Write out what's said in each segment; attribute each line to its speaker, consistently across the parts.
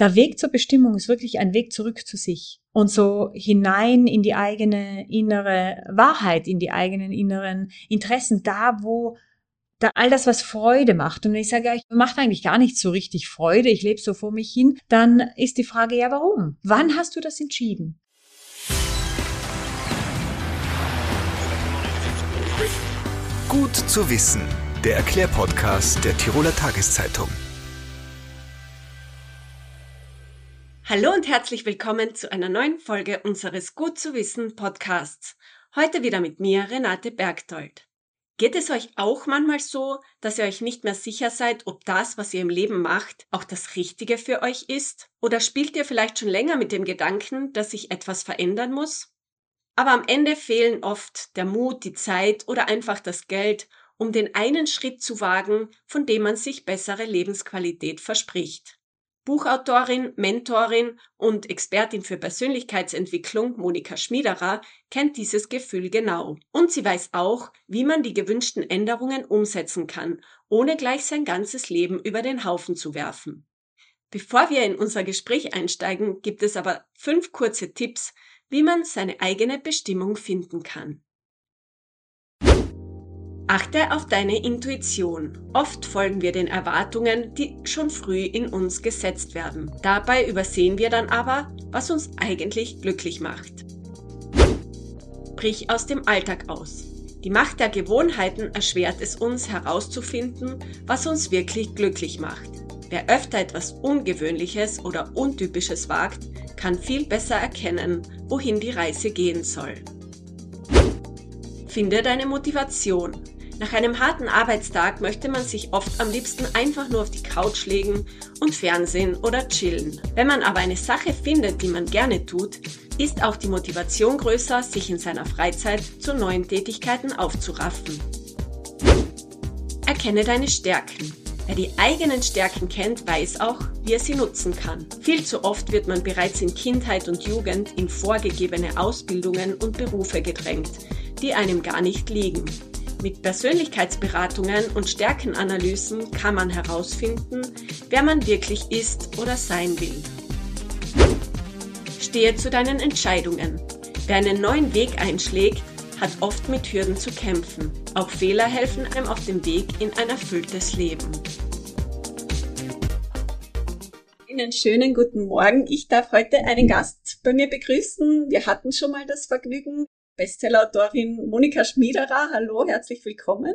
Speaker 1: der Weg zur Bestimmung ist wirklich ein Weg zurück zu sich und so hinein in die eigene innere Wahrheit, in die eigenen inneren Interessen, da wo da all das, was Freude macht. Und wenn ich sage, ich macht eigentlich gar nicht so richtig Freude, ich lebe so vor mich hin, dann ist die Frage, ja, warum? Wann hast du das entschieden?
Speaker 2: Gut zu wissen, der Erklärpodcast der Tiroler Tageszeitung.
Speaker 3: Hallo und herzlich willkommen zu einer neuen Folge unseres Gut zu wissen Podcasts. Heute wieder mit mir, Renate Bergdold. Geht es euch auch manchmal so, dass ihr euch nicht mehr sicher seid, ob das, was ihr im Leben macht, auch das Richtige für euch ist? Oder spielt ihr vielleicht schon länger mit dem Gedanken, dass sich etwas verändern muss? Aber am Ende fehlen oft der Mut, die Zeit oder einfach das Geld, um den einen Schritt zu wagen, von dem man sich bessere Lebensqualität verspricht. Buchautorin, Mentorin und Expertin für Persönlichkeitsentwicklung Monika Schmiederer kennt dieses Gefühl genau. Und sie weiß auch, wie man die gewünschten Änderungen umsetzen kann, ohne gleich sein ganzes Leben über den Haufen zu werfen. Bevor wir in unser Gespräch einsteigen, gibt es aber fünf kurze Tipps, wie man seine eigene Bestimmung finden kann. Achte auf deine Intuition. Oft folgen wir den Erwartungen, die schon früh in uns gesetzt werden. Dabei übersehen wir dann aber, was uns eigentlich glücklich macht. Brich aus dem Alltag aus. Die Macht der Gewohnheiten erschwert es uns herauszufinden, was uns wirklich glücklich macht. Wer öfter etwas Ungewöhnliches oder Untypisches wagt, kann viel besser erkennen, wohin die Reise gehen soll. Finde deine Motivation. Nach einem harten Arbeitstag möchte man sich oft am liebsten einfach nur auf die Couch legen und Fernsehen oder chillen. Wenn man aber eine Sache findet, die man gerne tut, ist auch die Motivation größer, sich in seiner Freizeit zu neuen Tätigkeiten aufzuraffen. Erkenne deine Stärken. Wer die eigenen Stärken kennt, weiß auch, wie er sie nutzen kann. Viel zu oft wird man bereits in Kindheit und Jugend in vorgegebene Ausbildungen und Berufe gedrängt, die einem gar nicht liegen. Mit Persönlichkeitsberatungen und Stärkenanalysen kann man herausfinden, wer man wirklich ist oder sein will. Stehe zu deinen Entscheidungen. Wer einen neuen Weg einschlägt, hat oft mit Hürden zu kämpfen. Auch Fehler helfen einem auf dem Weg in ein erfülltes Leben.
Speaker 4: Einen schönen guten Morgen. Ich darf heute einen Gast bei mir begrüßen. Wir hatten schon mal das Vergnügen, Bestsellerautorin Monika Schmiederer. Hallo, herzlich willkommen.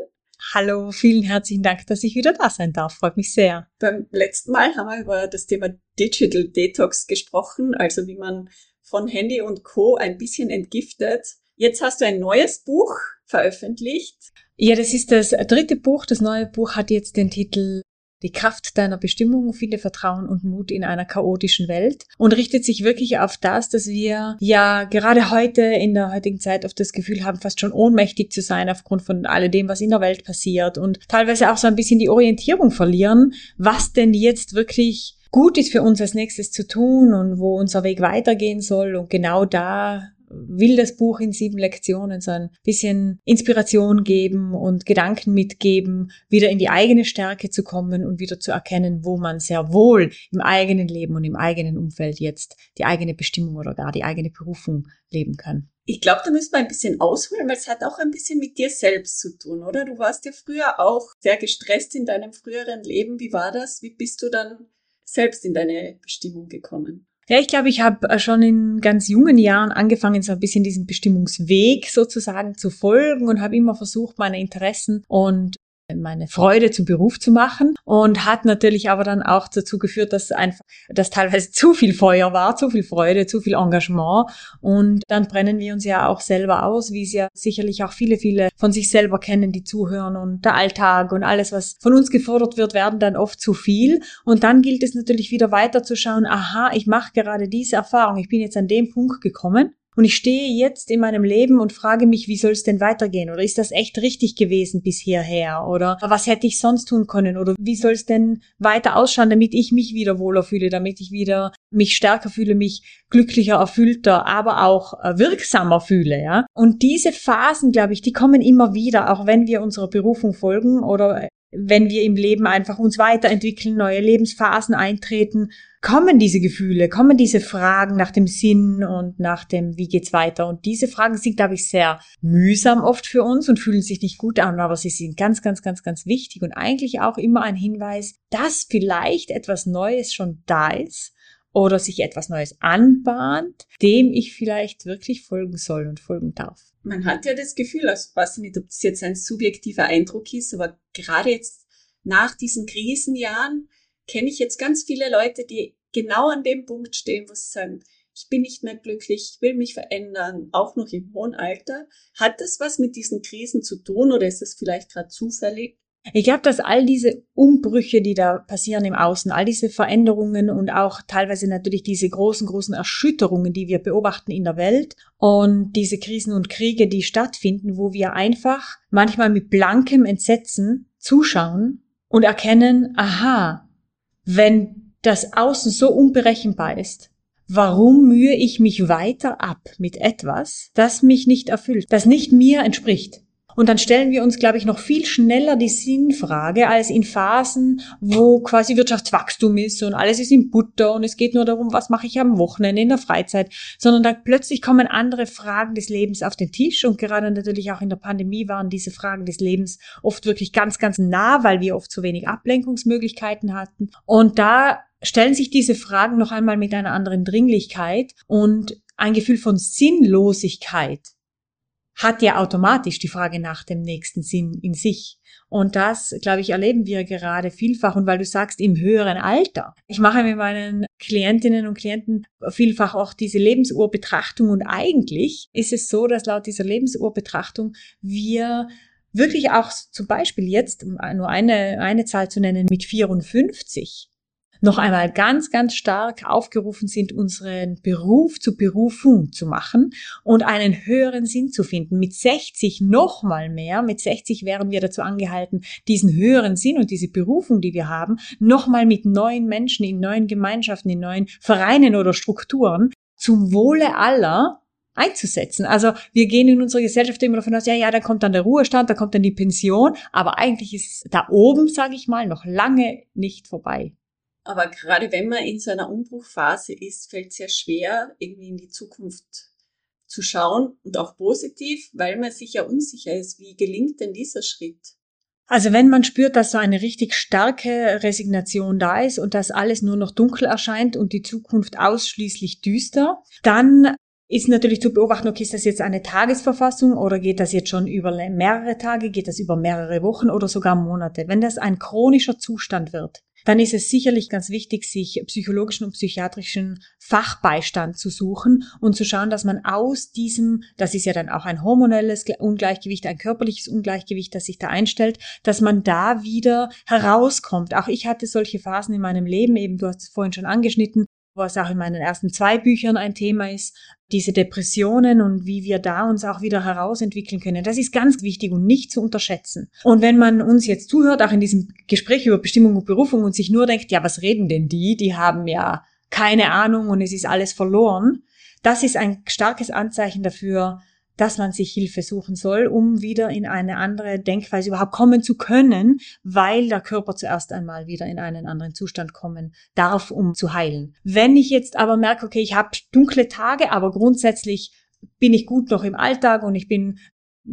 Speaker 1: Hallo, vielen herzlichen Dank, dass ich wieder da sein darf. Freut mich sehr.
Speaker 4: Beim letzten Mal haben wir über das Thema Digital Detox gesprochen, also wie man von Handy und Co. ein bisschen entgiftet. Jetzt hast du ein neues Buch veröffentlicht.
Speaker 1: Ja, das ist das dritte Buch. Das neue Buch hat jetzt den Titel die Kraft deiner Bestimmung, viele Vertrauen und Mut in einer chaotischen Welt und richtet sich wirklich auf das, dass wir ja gerade heute in der heutigen Zeit oft das Gefühl haben, fast schon ohnmächtig zu sein aufgrund von alledem, was in der Welt passiert und teilweise auch so ein bisschen die Orientierung verlieren, was denn jetzt wirklich gut ist für uns als nächstes zu tun und wo unser Weg weitergehen soll. Und genau da will das Buch in sieben Lektionen so ein bisschen Inspiration geben und Gedanken mitgeben, wieder in die eigene Stärke zu kommen und wieder zu erkennen, wo man sehr wohl im eigenen Leben und im eigenen Umfeld jetzt die eigene Bestimmung oder gar die eigene Berufung leben kann.
Speaker 4: Ich glaube, da müssen wir ein bisschen ausholen, weil es hat auch ein bisschen mit dir selbst zu tun, oder? Du warst ja früher auch sehr gestresst in deinem früheren Leben. Wie war das? Wie bist du dann selbst in deine Bestimmung gekommen?
Speaker 1: Ja, ich glaube, ich habe äh, schon in ganz jungen Jahren angefangen, so ein bisschen diesen Bestimmungsweg sozusagen zu folgen und habe immer versucht, meine Interessen und meine Freude zum Beruf zu machen und hat natürlich aber dann auch dazu geführt, dass einfach, dass teilweise zu viel Feuer war, zu viel Freude, zu viel Engagement. Und dann brennen wir uns ja auch selber aus, wie es ja sicherlich auch viele, viele von sich selber kennen, die zuhören und der Alltag und alles, was von uns gefordert wird, werden dann oft zu viel. Und dann gilt es natürlich wieder weiter zu schauen, aha, ich mache gerade diese Erfahrung, ich bin jetzt an dem Punkt gekommen und ich stehe jetzt in meinem Leben und frage mich, wie soll es denn weitergehen? Oder ist das echt richtig gewesen bis hierher? Oder was hätte ich sonst tun können? Oder wie soll es denn weiter ausschauen, damit ich mich wieder wohler fühle, damit ich wieder mich stärker fühle, mich glücklicher, erfüllter, aber auch äh, wirksamer fühle, ja? Und diese Phasen, glaube ich, die kommen immer wieder, auch wenn wir unserer Berufung folgen oder wenn wir im Leben einfach uns weiterentwickeln, neue Lebensphasen eintreten, kommen diese Gefühle, kommen diese Fragen nach dem Sinn und nach dem, wie geht's weiter. Und diese Fragen sind, glaube ich, sehr mühsam oft für uns und fühlen sich nicht gut an, aber sie sind ganz, ganz, ganz, ganz wichtig und eigentlich auch immer ein Hinweis, dass vielleicht etwas Neues schon da ist oder sich etwas Neues anbahnt, dem ich vielleicht wirklich folgen soll und folgen darf.
Speaker 4: Man hat ja das Gefühl, also ich weiß nicht, ob das jetzt ein subjektiver Eindruck ist, aber gerade jetzt nach diesen Krisenjahren kenne ich jetzt ganz viele Leute, die genau an dem Punkt stehen, wo sie sagen, ich bin nicht mehr glücklich, ich will mich verändern, auch noch im hohen Alter. Hat das was mit diesen Krisen zu tun oder ist das vielleicht gerade zufällig?
Speaker 1: Ich glaube, dass all diese Umbrüche, die da passieren im Außen, all diese Veränderungen und auch teilweise natürlich diese großen, großen Erschütterungen, die wir beobachten in der Welt und diese Krisen und Kriege, die stattfinden, wo wir einfach manchmal mit blankem Entsetzen zuschauen und erkennen, aha, wenn das Außen so unberechenbar ist, warum mühe ich mich weiter ab mit etwas, das mich nicht erfüllt, das nicht mir entspricht? Und dann stellen wir uns, glaube ich, noch viel schneller die Sinnfrage als in Phasen, wo quasi Wirtschaftswachstum ist und alles ist in Butter und es geht nur darum, was mache ich am Wochenende in der Freizeit, sondern da plötzlich kommen andere Fragen des Lebens auf den Tisch und gerade natürlich auch in der Pandemie waren diese Fragen des Lebens oft wirklich ganz, ganz nah, weil wir oft zu wenig Ablenkungsmöglichkeiten hatten. Und da stellen sich diese Fragen noch einmal mit einer anderen Dringlichkeit und ein Gefühl von Sinnlosigkeit hat ja automatisch die Frage nach dem nächsten Sinn in sich. Und das, glaube ich, erleben wir gerade vielfach. Und weil du sagst, im höheren Alter. Ich mache mit meinen Klientinnen und Klienten vielfach auch diese Lebensuhrbetrachtung. Und eigentlich ist es so, dass laut dieser Lebensuhrbetrachtung wir wirklich auch zum Beispiel jetzt, um nur eine, eine Zahl zu nennen, mit 54 noch einmal ganz, ganz stark aufgerufen sind, unseren Beruf zu Berufung zu machen und einen höheren Sinn zu finden. Mit 60 noch mal mehr. Mit 60 wären wir dazu angehalten, diesen höheren Sinn und diese Berufung, die wir haben, noch mal mit neuen Menschen in neuen Gemeinschaften, in neuen Vereinen oder Strukturen zum Wohle aller einzusetzen. Also wir gehen in unserer Gesellschaft immer davon aus, ja, ja, da kommt dann der Ruhestand, da kommt dann die Pension, aber eigentlich ist da oben, sage ich mal, noch lange nicht vorbei.
Speaker 4: Aber gerade wenn man in so einer Umbruchphase ist, fällt es ja schwer, irgendwie in die Zukunft zu schauen und auch positiv, weil man sich ja unsicher ist. Wie gelingt denn dieser Schritt?
Speaker 1: Also wenn man spürt, dass so eine richtig starke Resignation da ist und dass alles nur noch dunkel erscheint und die Zukunft ausschließlich düster, dann ist natürlich zu beobachten, okay, ist das jetzt eine Tagesverfassung oder geht das jetzt schon über mehrere Tage, geht das über mehrere Wochen oder sogar Monate? Wenn das ein chronischer Zustand wird, dann ist es sicherlich ganz wichtig, sich psychologischen und psychiatrischen Fachbeistand zu suchen und zu schauen, dass man aus diesem, das ist ja dann auch ein hormonelles Ungleichgewicht, ein körperliches Ungleichgewicht, das sich da einstellt, dass man da wieder herauskommt. Auch ich hatte solche Phasen in meinem Leben, eben du hast es vorhin schon angeschnitten, was auch in meinen ersten zwei Büchern ein Thema ist, diese Depressionen und wie wir da uns auch wieder herausentwickeln können. Das ist ganz wichtig und nicht zu unterschätzen. Und wenn man uns jetzt zuhört, auch in diesem Gespräch über Bestimmung und Berufung und sich nur denkt, ja, was reden denn die? Die haben ja keine Ahnung und es ist alles verloren. Das ist ein starkes Anzeichen dafür, dass man sich Hilfe suchen soll, um wieder in eine andere Denkweise überhaupt kommen zu können, weil der Körper zuerst einmal wieder in einen anderen Zustand kommen darf, um zu heilen. Wenn ich jetzt aber merke, okay, ich habe dunkle Tage, aber grundsätzlich bin ich gut noch im Alltag und ich bin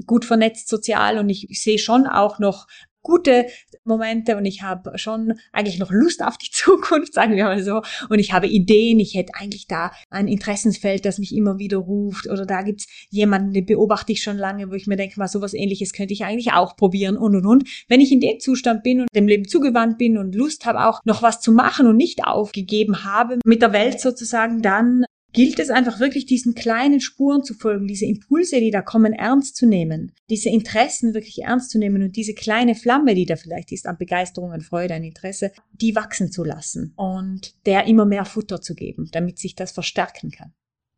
Speaker 1: gut vernetzt sozial und ich, ich sehe schon auch noch gute Momente und ich habe schon eigentlich noch Lust auf die Zukunft, sagen wir mal so. Und ich habe Ideen, ich hätte eigentlich da ein Interessensfeld, das mich immer wieder ruft. Oder da gibt's jemanden, den beobachte ich schon lange, wo ich mir denke, mal sowas ähnliches könnte ich eigentlich auch probieren und und und. Wenn ich in dem Zustand bin und dem Leben zugewandt bin und Lust habe, auch noch was zu machen und nicht aufgegeben habe mit der Welt sozusagen, dann gilt es einfach wirklich diesen kleinen Spuren zu folgen, diese Impulse, die da kommen, ernst zu nehmen, diese Interessen wirklich ernst zu nehmen und diese kleine Flamme, die da vielleicht ist, an Begeisterung, an Freude, an Interesse, die wachsen zu lassen und der immer mehr Futter zu geben, damit sich das verstärken kann.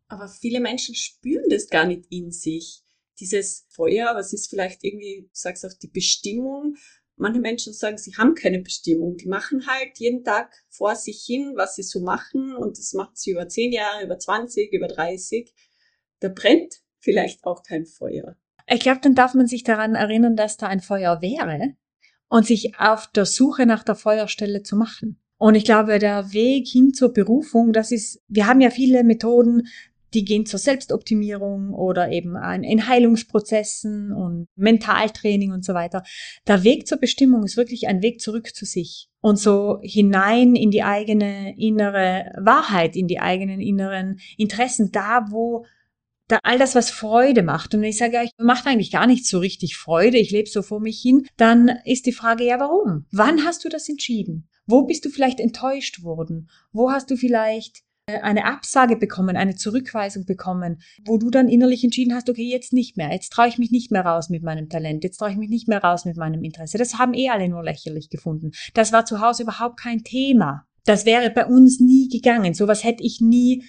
Speaker 4: Aber viele Menschen spüren das gar nicht in sich. Dieses Feuer, was ist vielleicht irgendwie, du sagst auch die Bestimmung, Manche Menschen sagen, sie haben keine Bestimmung. Die machen halt jeden Tag vor sich hin, was sie so machen. Und das macht sie über zehn Jahre, über 20, über 30. Da brennt vielleicht auch kein Feuer.
Speaker 1: Ich glaube, dann darf man sich daran erinnern, dass da ein Feuer wäre und sich auf der Suche nach der Feuerstelle zu machen. Und ich glaube, der Weg hin zur Berufung, das ist, wir haben ja viele Methoden, die gehen zur Selbstoptimierung oder eben in Heilungsprozessen und Mentaltraining und so weiter. Der Weg zur Bestimmung ist wirklich ein Weg zurück zu sich und so hinein in die eigene innere Wahrheit, in die eigenen inneren Interessen, da wo da all das, was Freude macht, und wenn ich sage, ich macht eigentlich gar nicht so richtig Freude, ich lebe so vor mich hin, dann ist die Frage, ja, warum? Wann hast du das entschieden? Wo bist du vielleicht enttäuscht worden? Wo hast du vielleicht eine Absage bekommen, eine Zurückweisung bekommen, wo du dann innerlich entschieden hast, okay, jetzt nicht mehr, jetzt traue ich mich nicht mehr raus mit meinem Talent, jetzt traue ich mich nicht mehr raus mit meinem Interesse. Das haben eh alle nur lächerlich gefunden. Das war zu Hause überhaupt kein Thema. Das wäre bei uns nie gegangen. Sowas hätte ich nie,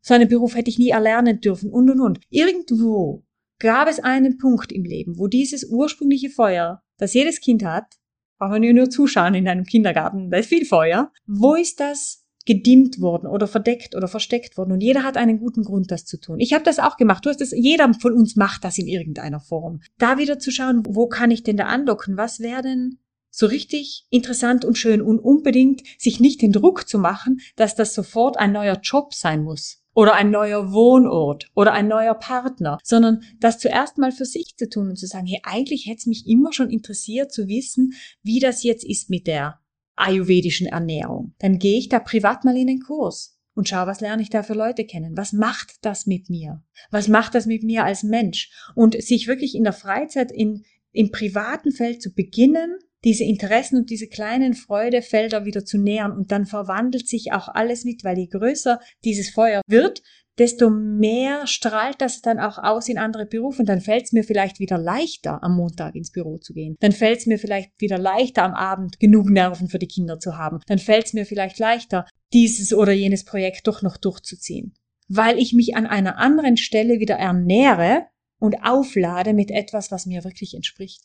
Speaker 1: so einen Beruf hätte ich nie erlernen dürfen und und und. Irgendwo gab es einen Punkt im Leben, wo dieses ursprüngliche Feuer, das jedes Kind hat, braucht man nur zuschauen in einem Kindergarten, da ist viel Feuer. Wo ist das gedimmt worden oder verdeckt oder versteckt worden und jeder hat einen guten Grund, das zu tun. Ich habe das auch gemacht. Du hast das, jeder von uns macht das in irgendeiner Form. Da wieder zu schauen, wo kann ich denn da andocken? Was wäre denn so richtig interessant und schön und unbedingt sich nicht den Druck zu machen, dass das sofort ein neuer Job sein muss oder ein neuer Wohnort oder ein neuer Partner, sondern das zuerst mal für sich zu tun und zu sagen, hey, eigentlich hätte es mich immer schon interessiert zu wissen, wie das jetzt ist mit der ayurvedischen Ernährung. Dann gehe ich da privat mal in den Kurs und schaue, was lerne ich da für Leute kennen? Was macht das mit mir? Was macht das mit mir als Mensch? Und sich wirklich in der Freizeit in, im privaten Feld zu beginnen, diese Interessen und diese kleinen Freudefelder wieder zu nähern und dann verwandelt sich auch alles mit, weil je größer dieses Feuer wird, desto mehr strahlt das dann auch aus in andere Berufe. Und dann fällt es mir vielleicht wieder leichter, am Montag ins Büro zu gehen. Dann fällt es mir vielleicht wieder leichter, am Abend genug Nerven für die Kinder zu haben. Dann fällt es mir vielleicht leichter, dieses oder jenes Projekt doch noch durchzuziehen. Weil ich mich an einer anderen Stelle wieder ernähre und auflade mit etwas, was mir wirklich entspricht.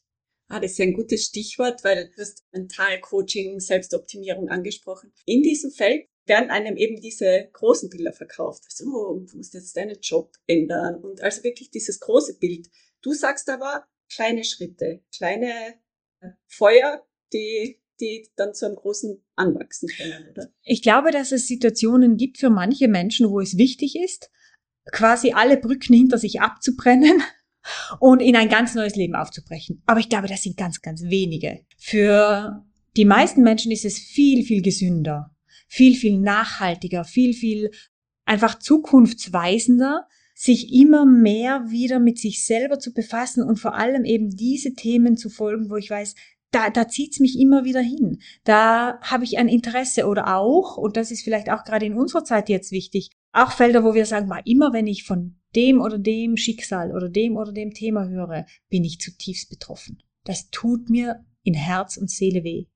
Speaker 4: Ah, das ist ein gutes Stichwort, weil du hast Mentalcoaching, Selbstoptimierung angesprochen. In diesem Feld werden einem eben diese großen Bilder verkauft. Also, oh, du musst jetzt deinen Job ändern und also wirklich dieses große Bild. Du sagst aber kleine Schritte, kleine äh, Feuer, die die dann zu einem großen anwachsen können, oder?
Speaker 1: Ich glaube, dass es Situationen gibt für manche Menschen, wo es wichtig ist, quasi alle Brücken hinter sich abzubrennen und in ein ganz neues Leben aufzubrechen. Aber ich glaube, das sind ganz, ganz wenige. Für die meisten Menschen ist es viel, viel gesünder, viel, viel nachhaltiger, viel, viel einfach zukunftsweisender, sich immer mehr wieder mit sich selber zu befassen und vor allem eben diese Themen zu folgen, wo ich weiß, da, da zieht's mich immer wieder hin. Da habe ich ein Interesse oder auch, und das ist vielleicht auch gerade in unserer Zeit jetzt wichtig, auch Felder, wo wir sagen, mal immer wenn ich von dem oder dem Schicksal oder dem oder dem Thema höre, bin ich zutiefst betroffen. Das tut mir in Herz und Seele weh.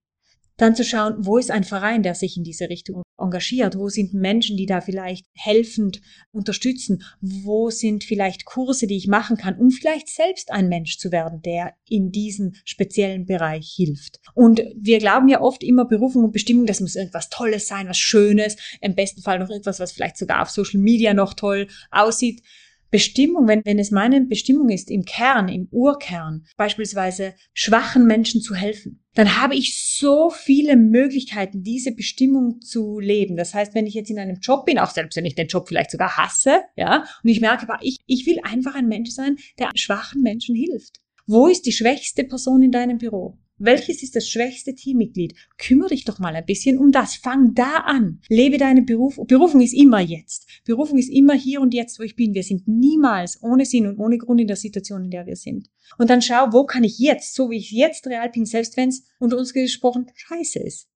Speaker 1: Dann zu schauen, wo ist ein Verein, der sich in diese Richtung engagiert? Wo sind Menschen, die da vielleicht helfend unterstützen? Wo sind vielleicht Kurse, die ich machen kann, um vielleicht selbst ein Mensch zu werden, der in diesem speziellen Bereich hilft? Und wir glauben ja oft immer Berufung und Bestimmung, das muss irgendwas Tolles sein, was Schönes, im besten Fall noch irgendwas, was vielleicht sogar auf Social Media noch toll aussieht. Bestimmung, wenn, wenn es meine Bestimmung ist, im Kern, im Urkern, beispielsweise schwachen Menschen zu helfen, dann habe ich so viele Möglichkeiten, diese Bestimmung zu leben. Das heißt, wenn ich jetzt in einem Job bin, auch selbst wenn ich den Job vielleicht sogar hasse, ja, und ich merke, ich, ich will einfach ein Mensch sein, der schwachen Menschen hilft. Wo ist die schwächste Person in deinem Büro? Welches ist das schwächste Teammitglied? Kümmere dich doch mal ein bisschen um das. Fang da an. Lebe deine Berufung. Berufung ist immer jetzt. Berufung ist immer hier und jetzt, wo ich bin. Wir sind niemals ohne Sinn und ohne Grund in der Situation, in der wir sind. Und dann schau, wo kann ich jetzt, so wie ich jetzt real bin, selbst wenn es unter uns gesprochen scheiße ist.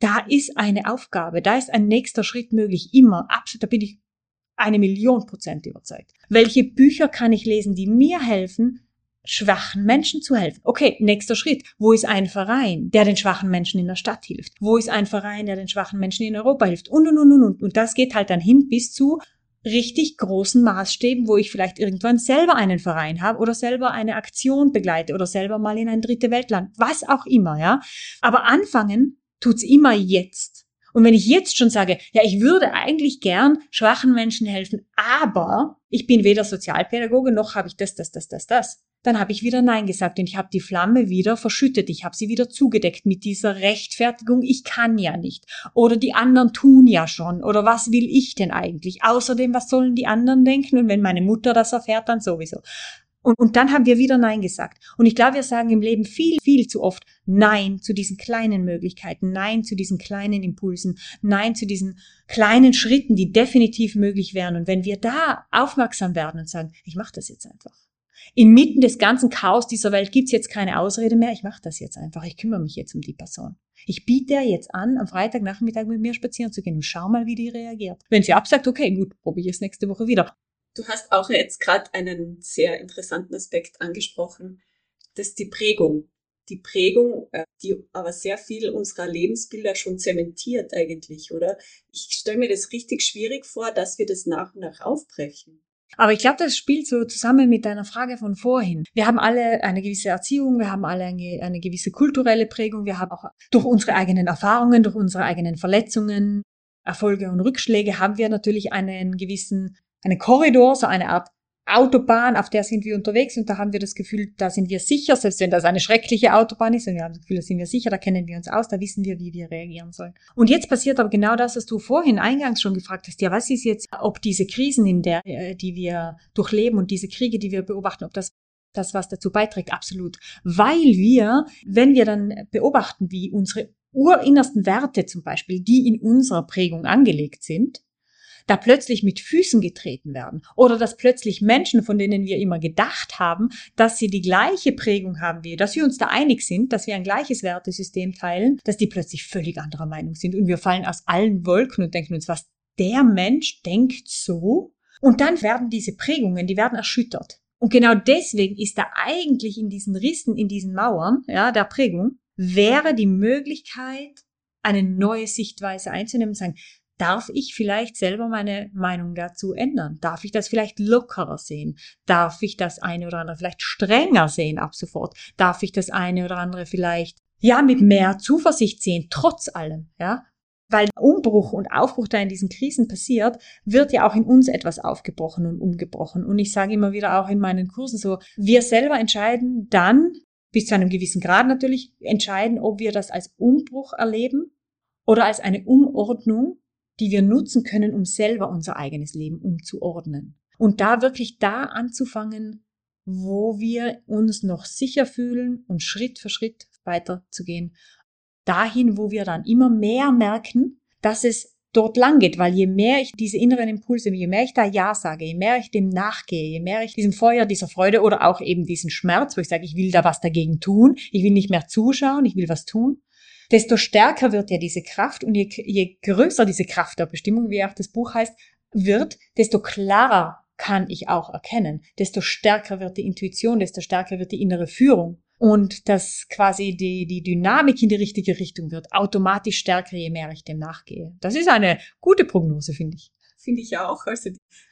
Speaker 1: Da ist eine Aufgabe, da ist ein nächster Schritt möglich. Immer. Absolut. Da bin ich eine Million Prozent überzeugt. Welche Bücher kann ich lesen, die mir helfen, schwachen Menschen zu helfen. Okay, nächster Schritt. Wo ist ein Verein, der den schwachen Menschen in der Stadt hilft? Wo ist ein Verein, der den schwachen Menschen in Europa hilft? Und, und, und, und, und. Und das geht halt dann hin bis zu richtig großen Maßstäben, wo ich vielleicht irgendwann selber einen Verein habe oder selber eine Aktion begleite oder selber mal in ein dritte Weltland, was auch immer, ja. Aber anfangen tut's immer jetzt. Und wenn ich jetzt schon sage, ja, ich würde eigentlich gern schwachen Menschen helfen, aber ich bin weder Sozialpädagoge noch habe ich das, das, das, das, das, dann habe ich wieder Nein gesagt und ich habe die Flamme wieder verschüttet. Ich habe sie wieder zugedeckt mit dieser Rechtfertigung, ich kann ja nicht. Oder die anderen tun ja schon. Oder was will ich denn eigentlich? Außerdem, was sollen die anderen denken? Und wenn meine Mutter das erfährt, dann sowieso. Und, und dann haben wir wieder Nein gesagt. Und ich glaube, wir sagen im Leben viel, viel zu oft Nein zu diesen kleinen Möglichkeiten, Nein zu diesen kleinen Impulsen, Nein zu diesen kleinen Schritten, die definitiv möglich wären. Und wenn wir da aufmerksam werden und sagen, ich mache das jetzt einfach. Inmitten des ganzen Chaos dieser Welt gibt's jetzt keine Ausrede mehr, ich mache das jetzt einfach, ich kümmere mich jetzt um die Person. Ich biete ihr jetzt an, am Freitagnachmittag mit mir spazieren zu gehen und schau mal, wie die reagiert. Wenn sie absagt, okay, gut, probiere ich es nächste Woche wieder.
Speaker 4: Du hast auch jetzt gerade einen sehr interessanten Aspekt angesprochen, das ist die Prägung. Die Prägung, äh, die aber sehr viel unserer Lebensbilder schon zementiert eigentlich, oder? Ich stelle mir das richtig schwierig vor, dass wir das nach und nach aufbrechen.
Speaker 1: Aber ich glaube, das spielt so zusammen mit deiner Frage von vorhin. Wir haben alle eine gewisse Erziehung, wir haben alle eine, eine, gewisse kulturelle Prägung, wir haben auch durch unsere eigenen Erfahrungen, durch unsere eigenen Verletzungen, Erfolge und Rückschläge haben wir natürlich einen gewissen eine Korridor, so eine Art Autobahn, auf der sind wir unterwegs und da haben wir das Gefühl, da sind wir sicher, selbst wenn das eine schreckliche Autobahn ist und wir haben das Gefühl, da sind wir sicher, da kennen wir uns aus, da wissen wir, wie wir reagieren sollen. Und jetzt passiert aber genau das, was du vorhin eingangs schon gefragt hast. Ja, was ist jetzt, ob diese Krisen, in der, äh, die wir durchleben und diese Kriege, die wir beobachten, ob das das, was dazu beiträgt, absolut. Weil wir, wenn wir dann beobachten, wie unsere urinnersten Werte zum Beispiel, die in unserer Prägung angelegt sind, da plötzlich mit Füßen getreten werden oder dass plötzlich Menschen, von denen wir immer gedacht haben, dass sie die gleiche Prägung haben wie, dass wir uns da einig sind, dass wir ein gleiches Wertesystem teilen, dass die plötzlich völlig anderer Meinung sind und wir fallen aus allen Wolken und denken uns, was der Mensch denkt so und dann werden diese Prägungen, die werden erschüttert. Und genau deswegen ist da eigentlich in diesen Rissen, in diesen Mauern, ja, der Prägung, wäre die Möglichkeit, eine neue Sichtweise einzunehmen und sagen, Darf ich vielleicht selber meine Meinung dazu ändern? Darf ich das vielleicht lockerer sehen? Darf ich das eine oder andere vielleicht strenger sehen ab sofort? Darf ich das eine oder andere vielleicht ja mit mehr Zuversicht sehen, trotz allem, ja? Weil Umbruch und Aufbruch da in diesen Krisen passiert, wird ja auch in uns etwas aufgebrochen und umgebrochen. Und ich sage immer wieder auch in meinen Kursen so, wir selber entscheiden dann, bis zu einem gewissen Grad natürlich, entscheiden, ob wir das als Umbruch erleben oder als eine Umordnung die wir nutzen können, um selber unser eigenes Leben umzuordnen. Und da wirklich da anzufangen, wo wir uns noch sicher fühlen und Schritt für Schritt weiterzugehen. Dahin, wo wir dann immer mehr merken, dass es dort lang geht, weil je mehr ich diese inneren Impulse, je mehr ich da Ja sage, je mehr ich dem nachgehe, je mehr ich diesem Feuer, dieser Freude oder auch eben diesen Schmerz, wo ich sage, ich will da was dagegen tun, ich will nicht mehr zuschauen, ich will was tun, desto stärker wird ja diese Kraft und je, je größer diese Kraft der Bestimmung, wie auch das Buch heißt, wird, desto klarer kann ich auch erkennen, desto stärker wird die Intuition, desto stärker wird die innere Führung und dass quasi die, die Dynamik in die richtige Richtung wird, automatisch stärker, je mehr ich dem nachgehe. Das ist eine gute Prognose, finde ich.
Speaker 4: Finde ich auch. Also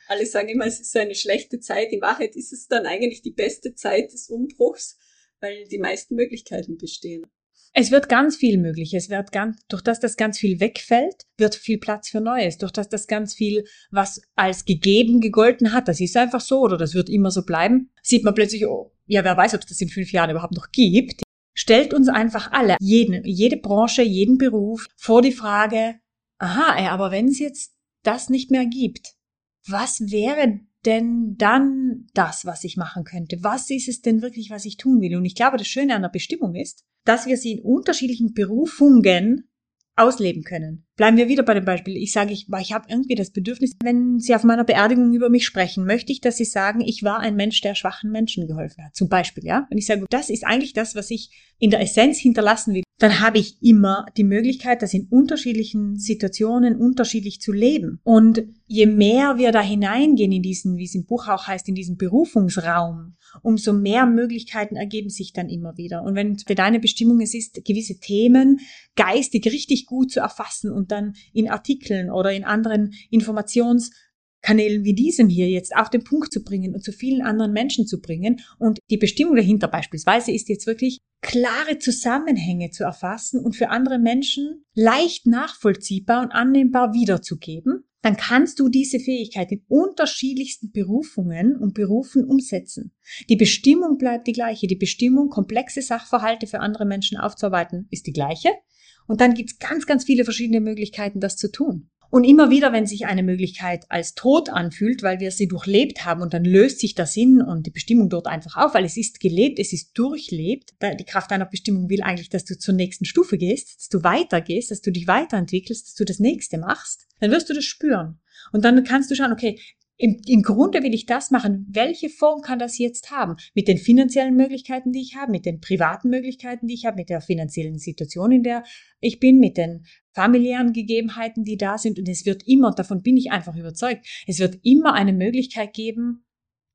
Speaker 4: alle sagen immer, es ist eine schlechte Zeit. In Wahrheit ist es dann eigentlich die beste Zeit des Umbruchs, weil die meisten Möglichkeiten bestehen.
Speaker 1: Es wird ganz viel möglich. Es wird ganz, durch das das ganz viel wegfällt, wird viel Platz für Neues. Durch das das ganz viel, was als gegeben gegolten hat, das ist einfach so oder das wird immer so bleiben, sieht man plötzlich, oh, ja, wer weiß, ob es das in fünf Jahren überhaupt noch gibt. Stellt uns einfach alle, jeden, jede Branche, jeden Beruf vor die Frage, aha, aber wenn es jetzt das nicht mehr gibt, was wäre denn dann das, was ich machen könnte? Was ist es denn wirklich, was ich tun will? Und ich glaube, das Schöne an der Bestimmung ist, dass wir sie in unterschiedlichen Berufungen ausleben können. Bleiben wir wieder bei dem Beispiel. Ich sage, ich, ich habe irgendwie das Bedürfnis, wenn Sie auf meiner Beerdigung über mich sprechen, möchte ich, dass Sie sagen, ich war ein Mensch, der schwachen Menschen geholfen hat. Zum Beispiel, ja. Wenn ich sage, das ist eigentlich das, was ich in der Essenz hinterlassen will, dann habe ich immer die Möglichkeit, das in unterschiedlichen Situationen unterschiedlich zu leben. Und je mehr wir da hineingehen in diesen, wie es im Buch auch heißt, in diesen Berufungsraum, umso mehr Möglichkeiten ergeben sich dann immer wieder. Und wenn für deine Bestimmung es ist, gewisse Themen geistig richtig gut zu erfassen und dann in Artikeln oder in anderen Informations Kanälen wie diesem hier jetzt auf den Punkt zu bringen und zu vielen anderen Menschen zu bringen. Und die Bestimmung dahinter beispielsweise ist jetzt wirklich klare Zusammenhänge zu erfassen und für andere Menschen leicht nachvollziehbar und annehmbar wiederzugeben. dann kannst du diese Fähigkeit in unterschiedlichsten Berufungen und Berufen umsetzen. Die Bestimmung bleibt die gleiche. Die Bestimmung, komplexe Sachverhalte für andere Menschen aufzuarbeiten, ist die gleiche. Und dann gibt's ganz, ganz viele verschiedene Möglichkeiten, das zu tun. Und immer wieder, wenn sich eine Möglichkeit als tot anfühlt, weil wir sie durchlebt haben und dann löst sich der Sinn und die Bestimmung dort einfach auf, weil es ist gelebt, es ist durchlebt. Die Kraft deiner Bestimmung will eigentlich, dass du zur nächsten Stufe gehst, dass du weitergehst, dass du dich weiterentwickelst, dass du das nächste machst. Dann wirst du das spüren. Und dann kannst du schauen, okay, im, im Grunde will ich das machen. Welche Form kann das jetzt haben? Mit den finanziellen Möglichkeiten, die ich habe, mit den privaten Möglichkeiten, die ich habe, mit der finanziellen Situation, in der ich bin, mit den familiären Gegebenheiten, die da sind. Und es wird immer, davon bin ich einfach überzeugt, es wird immer eine Möglichkeit geben,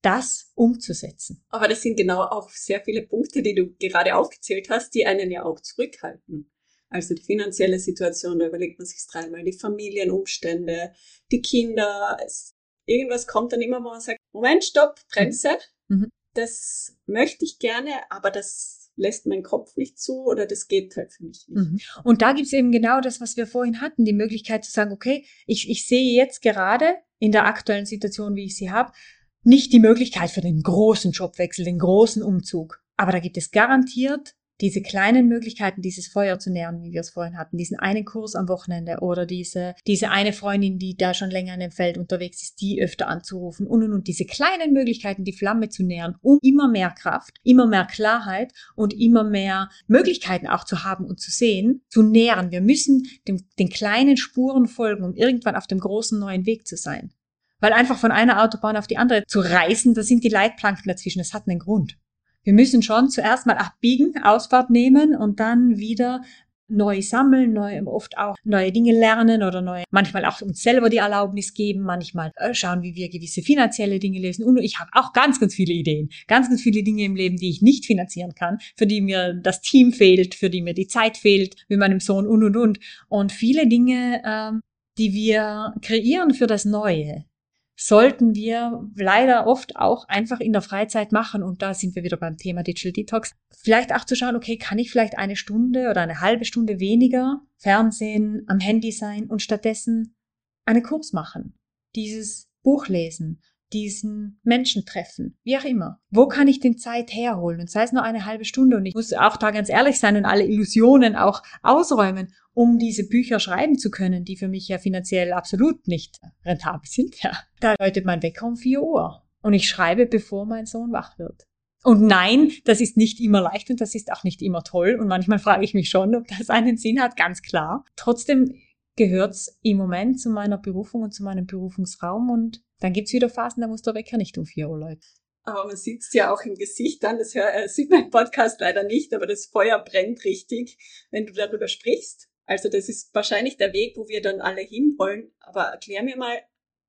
Speaker 1: das umzusetzen.
Speaker 4: Aber das sind genau auch sehr viele Punkte, die du gerade aufgezählt hast, die einen ja auch zurückhalten. Also die finanzielle Situation, da überlegt man sich dreimal, die Familienumstände, die Kinder, irgendwas kommt dann immer, wo man sagt, Moment, stopp, Bremse. Mhm. mhm. Das möchte ich gerne, aber das lässt mein Kopf nicht zu oder das geht halt für mich nicht. Mhm.
Speaker 1: Und da gibt's eben genau das, was wir vorhin hatten, die Möglichkeit zu sagen, okay, ich, ich sehe jetzt gerade in der aktuellen Situation, wie ich sie habe, nicht die Möglichkeit für den großen Jobwechsel, den großen Umzug. Aber da gibt es garantiert diese kleinen Möglichkeiten, dieses Feuer zu nähren, wie wir es vorhin hatten, diesen einen Kurs am Wochenende oder diese, diese eine Freundin, die da schon länger in dem Feld unterwegs ist, die öfter anzurufen und und und diese kleinen Möglichkeiten, die Flamme zu nähren, um immer mehr Kraft, immer mehr Klarheit und immer mehr Möglichkeiten auch zu haben und zu sehen, zu nähren. Wir müssen dem, den kleinen Spuren folgen, um irgendwann auf dem großen neuen Weg zu sein. Weil einfach von einer Autobahn auf die andere zu reisen, da sind die Leitplanken dazwischen, das hat einen Grund. Wir müssen schon zuerst mal abbiegen, Ausfahrt nehmen und dann wieder neu sammeln, neu, oft auch neue Dinge lernen oder neu, manchmal auch uns selber die Erlaubnis geben, manchmal äh, schauen, wie wir gewisse finanzielle Dinge lesen. Und ich habe auch ganz, ganz viele Ideen, ganz, ganz viele Dinge im Leben, die ich nicht finanzieren kann, für die mir das Team fehlt, für die mir die Zeit fehlt, mit meinem Sohn und und und. Und viele Dinge, ähm, die wir kreieren für das Neue, sollten wir leider oft auch einfach in der Freizeit machen. Und da sind wir wieder beim Thema Digital Detox. Vielleicht auch zu schauen, okay, kann ich vielleicht eine Stunde oder eine halbe Stunde weniger Fernsehen am Handy sein und stattdessen einen Kurs machen, dieses Buch lesen, diesen Menschen treffen, wie auch immer. Wo kann ich den Zeit herholen? Und sei es nur eine halbe Stunde. Und ich muss auch da ganz ehrlich sein und alle Illusionen auch ausräumen um diese Bücher schreiben zu können, die für mich ja finanziell absolut nicht rentabel sind. Ja. Da läutet mein Wecker um vier Uhr. Und ich schreibe, bevor mein Sohn wach wird. Und nein, das ist nicht immer leicht und das ist auch nicht immer toll. Und manchmal frage ich mich schon, ob das einen Sinn hat, ganz klar. Trotzdem gehört's im Moment zu meiner Berufung und zu meinem Berufungsraum. Und dann gibt's wieder Phasen, da muss der Wecker nicht um vier Uhr läuten.
Speaker 4: Aber man sieht es ja auch im Gesicht an, das äh, sieht mein Podcast leider nicht, aber das Feuer brennt richtig, wenn du darüber sprichst. Also das ist wahrscheinlich der Weg, wo wir dann alle hinwollen. Aber erklär mir mal,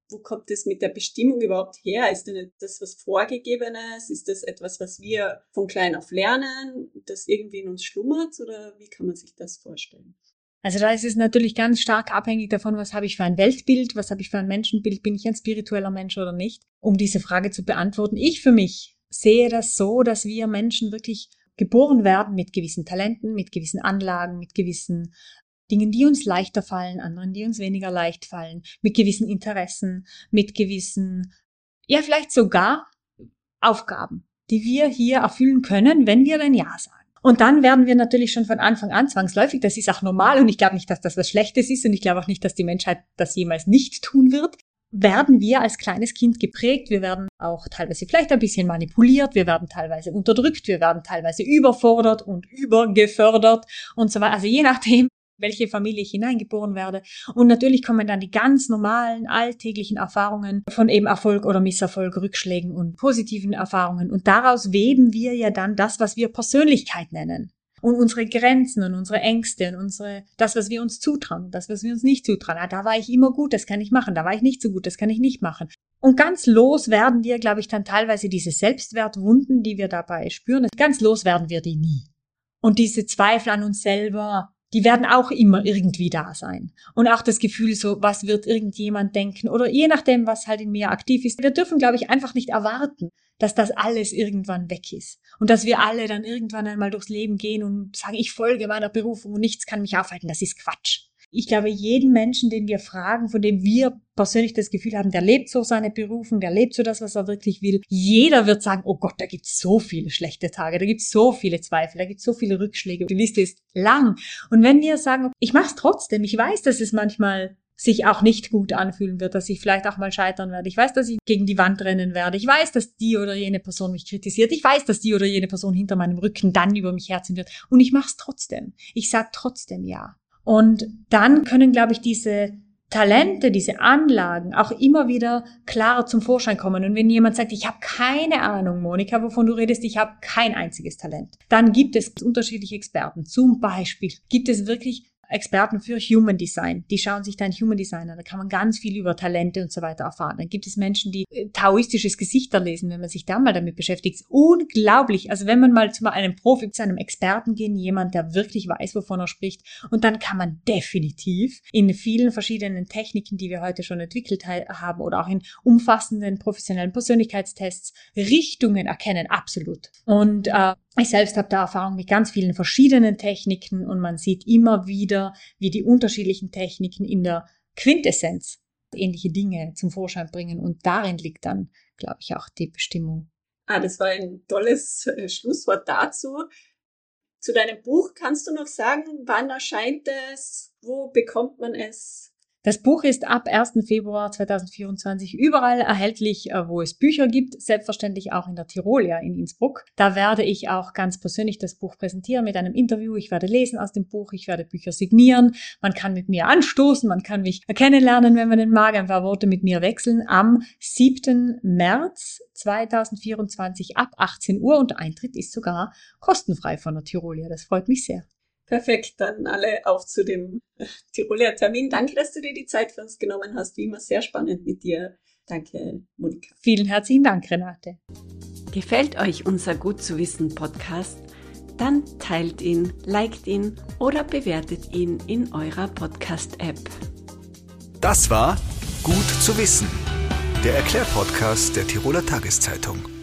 Speaker 4: wo kommt das mit der Bestimmung überhaupt her? Ist denn das was Vorgegebenes? Ist das etwas, was wir von klein auf lernen, das irgendwie in uns schlummert? Oder wie kann man sich das vorstellen?
Speaker 1: Also da ist es natürlich ganz stark abhängig davon, was habe ich für ein Weltbild, was habe ich für ein Menschenbild, bin ich ein spiritueller Mensch oder nicht, um diese Frage zu beantworten. Ich für mich sehe das so, dass wir Menschen wirklich geboren werden mit gewissen Talenten, mit gewissen Anlagen, mit gewissen Dingen, die uns leichter fallen, anderen, die uns weniger leicht fallen, mit gewissen Interessen, mit gewissen, ja, vielleicht sogar Aufgaben, die wir hier erfüllen können, wenn wir ein Ja sagen. Und dann werden wir natürlich schon von Anfang an zwangsläufig, das ist auch normal und ich glaube nicht, dass das was Schlechtes ist und ich glaube auch nicht, dass die Menschheit das jemals nicht tun wird, werden wir als kleines Kind geprägt, wir werden auch teilweise vielleicht ein bisschen manipuliert, wir werden teilweise unterdrückt, wir werden teilweise überfordert und übergefördert und so weiter. Also je nachdem, welche Familie ich hineingeboren werde. Und natürlich kommen dann die ganz normalen alltäglichen Erfahrungen von eben Erfolg oder Misserfolg, Rückschlägen und positiven Erfahrungen. Und daraus weben wir ja dann das, was wir Persönlichkeit nennen. Und unsere Grenzen und unsere Ängste und unsere, das, was wir uns zutrauen, das, was wir uns nicht zutrauen. Ah, da war ich immer gut, das kann ich machen. Da war ich nicht so gut, das kann ich nicht machen. Und ganz los werden wir, glaube ich, dann teilweise diese Selbstwertwunden, die wir dabei spüren. Ganz los werden wir die nie. Und diese Zweifel an uns selber, die werden auch immer irgendwie da sein. Und auch das Gefühl so, was wird irgendjemand denken oder je nachdem, was halt in mir aktiv ist. Wir dürfen, glaube ich, einfach nicht erwarten, dass das alles irgendwann weg ist. Und dass wir alle dann irgendwann einmal durchs Leben gehen und sagen, ich folge meiner Berufung und nichts kann mich aufhalten. Das ist Quatsch. Ich glaube, jeden Menschen, den wir fragen, von dem wir persönlich das Gefühl haben, der lebt so seine Berufung, der lebt so das, was er wirklich will, jeder wird sagen, oh Gott, da gibt es so viele schlechte Tage, da gibt es so viele Zweifel, da gibt es so viele Rückschläge, die Liste ist lang. Und wenn wir sagen, ich mache es trotzdem, ich weiß, dass es manchmal sich auch nicht gut anfühlen wird, dass ich vielleicht auch mal scheitern werde. Ich weiß, dass ich gegen die Wand rennen werde. Ich weiß, dass die oder jene Person mich kritisiert. Ich weiß, dass die oder jene Person hinter meinem Rücken dann über mich herziehen wird. Und ich mache es trotzdem. Ich sage trotzdem ja. Und dann können, glaube ich, diese Talente, diese Anlagen auch immer wieder klarer zum Vorschein kommen. Und wenn jemand sagt, ich habe keine Ahnung, Monika, wovon du redest, ich habe kein einziges Talent, dann gibt es unterschiedliche Experten. Zum Beispiel gibt es wirklich Experten für Human Design. Die schauen sich dann Human Design an. Da kann man ganz viel über Talente und so weiter erfahren. Dann gibt es Menschen, die äh, taoistisches Gesichter lesen, wenn man sich da mal damit beschäftigt. Unglaublich. Also wenn man mal zu einem Profi, zu einem Experten gehen, jemand, der wirklich weiß, wovon er spricht. Und dann kann man definitiv in vielen verschiedenen Techniken, die wir heute schon entwickelt haben oder auch in umfassenden professionellen Persönlichkeitstests Richtungen erkennen. Absolut. Und äh, ich selbst habe da Erfahrung mit ganz vielen verschiedenen Techniken und man sieht immer wieder, wie die unterschiedlichen Techniken in der Quintessenz ähnliche Dinge zum Vorschein bringen und darin liegt dann, glaube ich, auch die Bestimmung.
Speaker 4: Ah, das war ein tolles äh, Schlusswort dazu. Zu deinem Buch kannst du noch sagen, wann erscheint es, wo bekommt man es?
Speaker 1: Das Buch ist ab 1. Februar 2024 überall erhältlich, äh, wo es Bücher gibt, selbstverständlich auch in der Tirolia in Innsbruck. Da werde ich auch ganz persönlich das Buch präsentieren mit einem Interview. Ich werde lesen aus dem Buch, ich werde Bücher signieren. Man kann mit mir anstoßen, man kann mich kennenlernen, wenn man den mag, ein paar Worte mit mir wechseln. Am 7. März 2024 ab 18 Uhr und Eintritt ist sogar kostenfrei von der Tirolia. Das freut mich sehr.
Speaker 4: Perfekt, dann alle auf zu dem äh, Tiroler Termin. Danke, dass du dir die Zeit für uns genommen hast. Wie immer sehr spannend mit dir. Danke, Monika.
Speaker 1: Vielen herzlichen Dank, Renate.
Speaker 3: Gefällt euch unser Gut zu wissen Podcast? Dann teilt ihn, liked ihn oder bewertet ihn in eurer Podcast-App.
Speaker 2: Das war Gut zu wissen, der Erklärpodcast der Tiroler Tageszeitung.